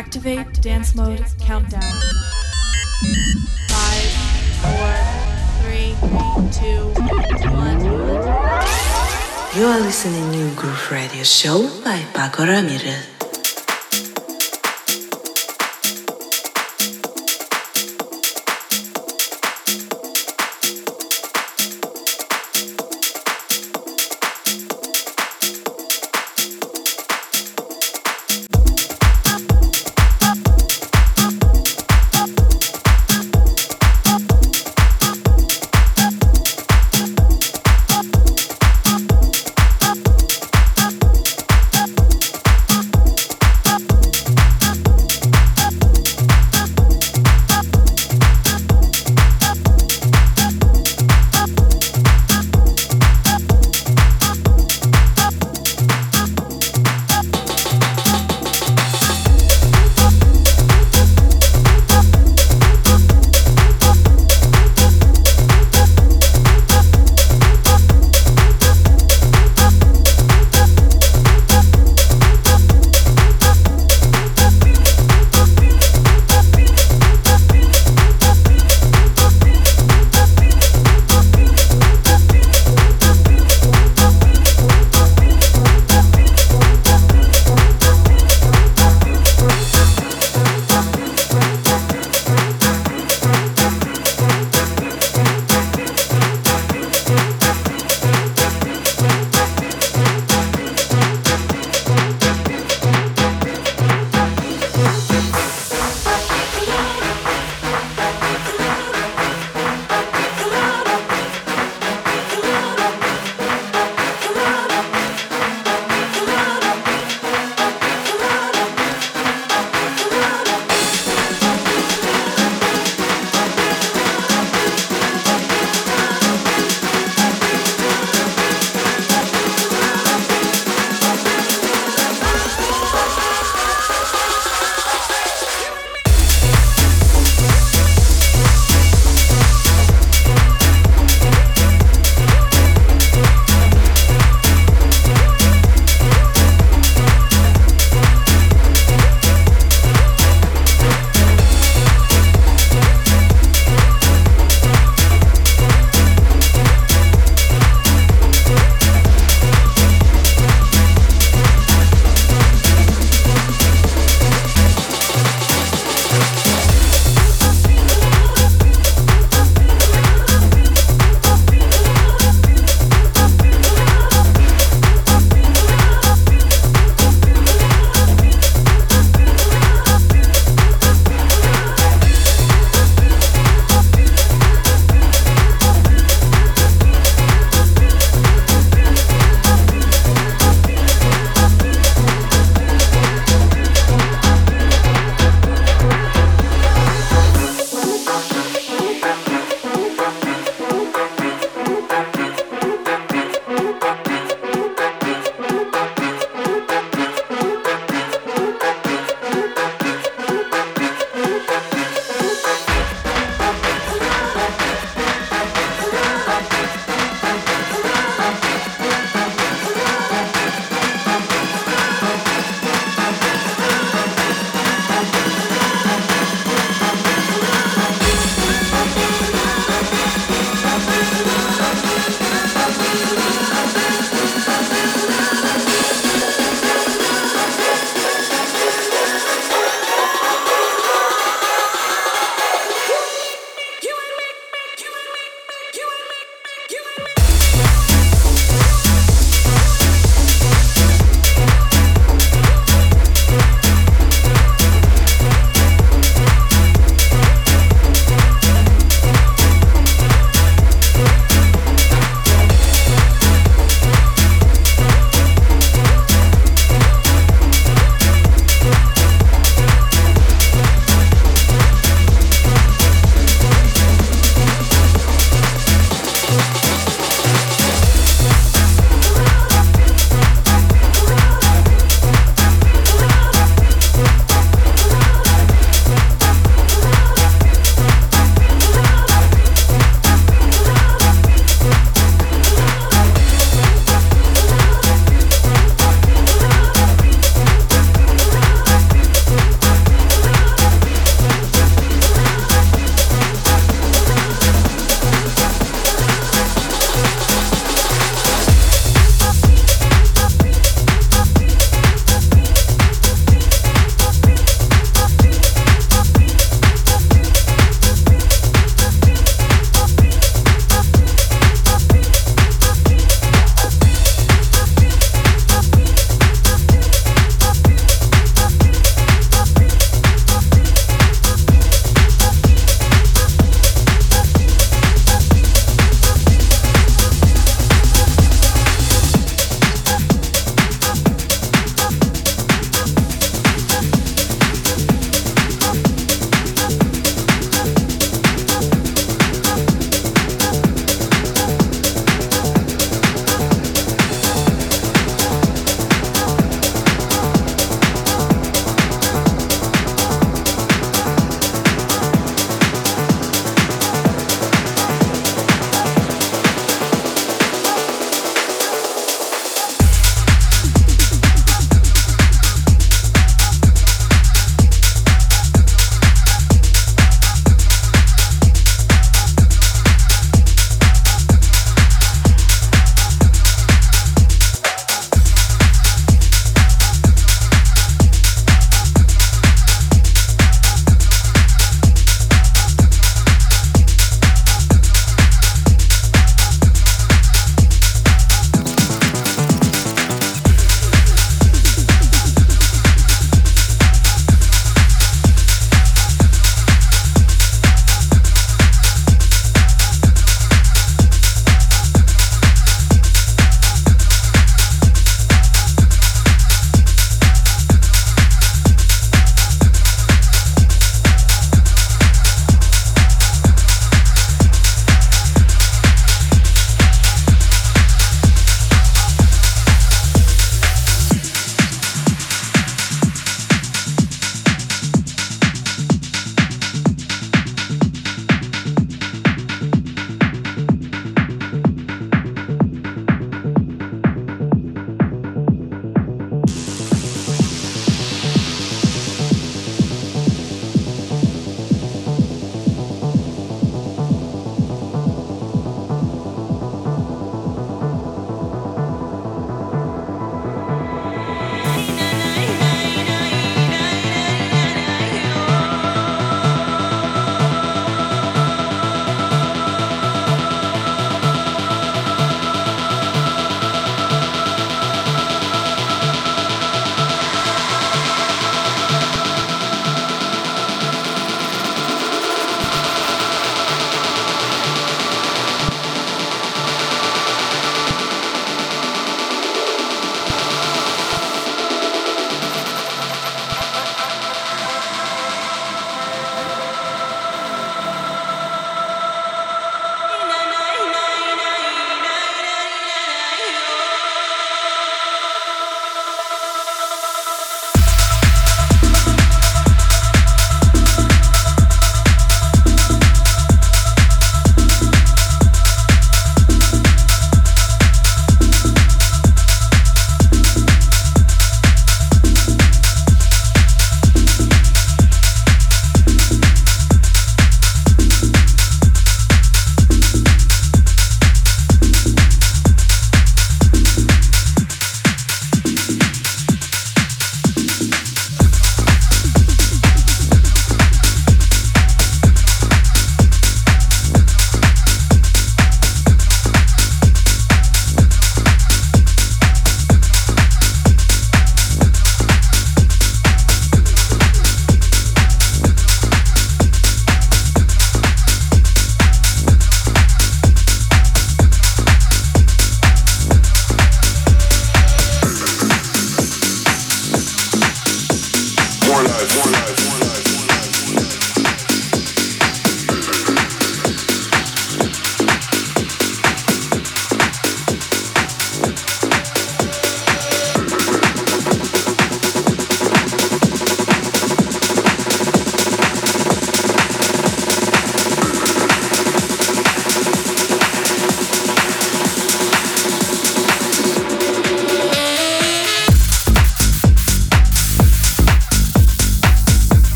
Activate dance mode countdown. Five, four, three, two, one. You are listening to Groove Radio Show by Pako Ramirez.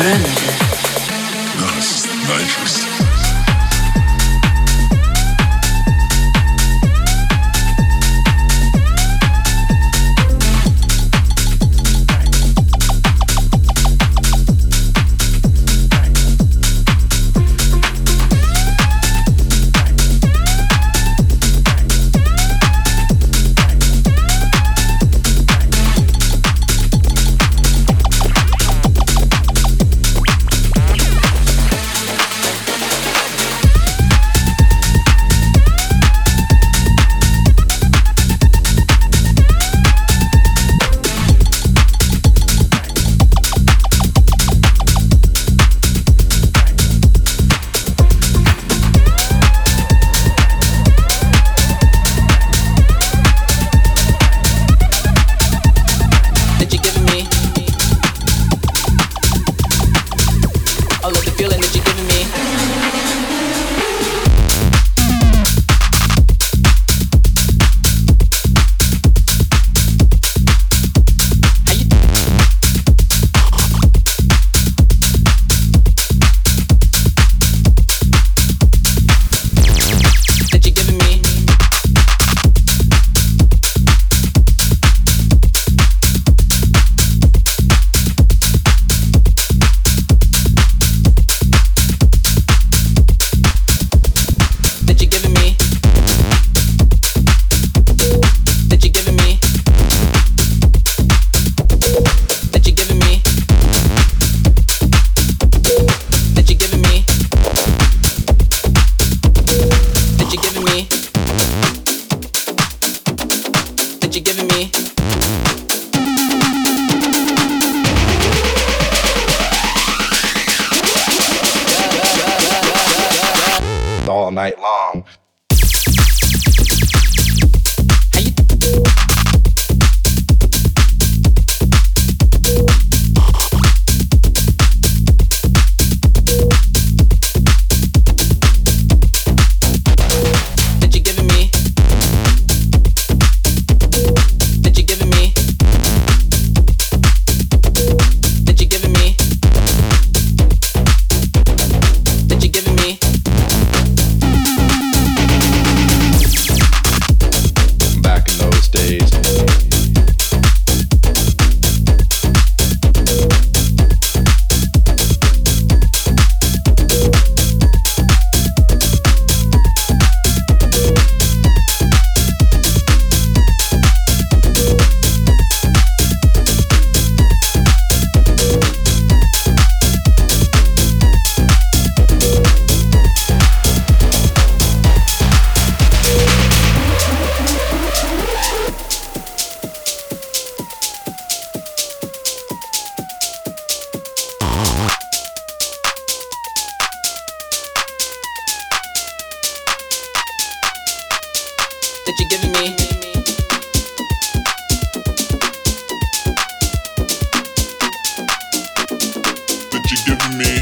surrendered. that you're giving me. That you're giving me.